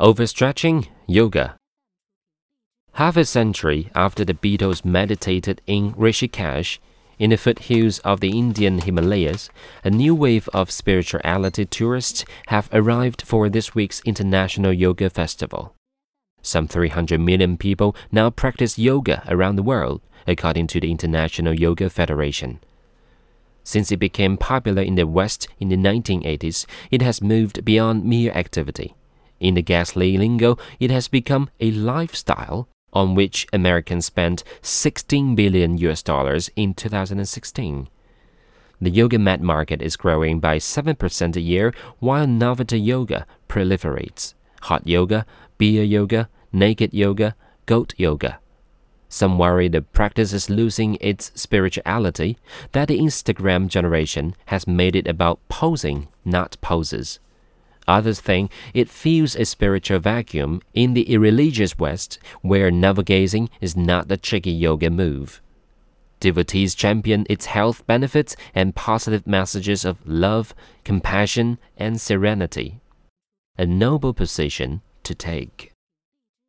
Overstretching Yoga. Half a century after the Beatles meditated in Rishikesh, in the foothills of the Indian Himalayas, a new wave of spirituality tourists have arrived for this week's International Yoga Festival. Some 300 million people now practice yoga around the world, according to the International Yoga Federation. Since it became popular in the West in the 1980s, it has moved beyond mere activity. In the ghastly lingo, it has become a lifestyle on which Americans spent 16 billion US dollars in 2016. The yoga mat market is growing by 7% a year while novelty yoga proliferates. Hot yoga, beer yoga, naked yoga, goat yoga. Some worry the practice is losing its spirituality, that the Instagram generation has made it about posing, not poses. Others think it fills a spiritual vacuum in the irreligious West, where navel gazing is not the tricky yoga move. Devotees champion its health benefits and positive messages of love, compassion, and serenity. A noble position to take.